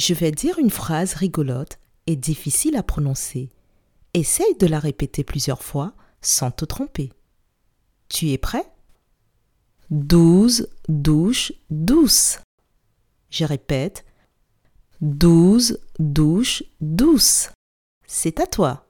Je vais dire une phrase rigolote et difficile à prononcer. Essaye de la répéter plusieurs fois sans te tromper. Tu es prêt? Douze douches douces. Je répète. Douze douches douces. C'est à toi.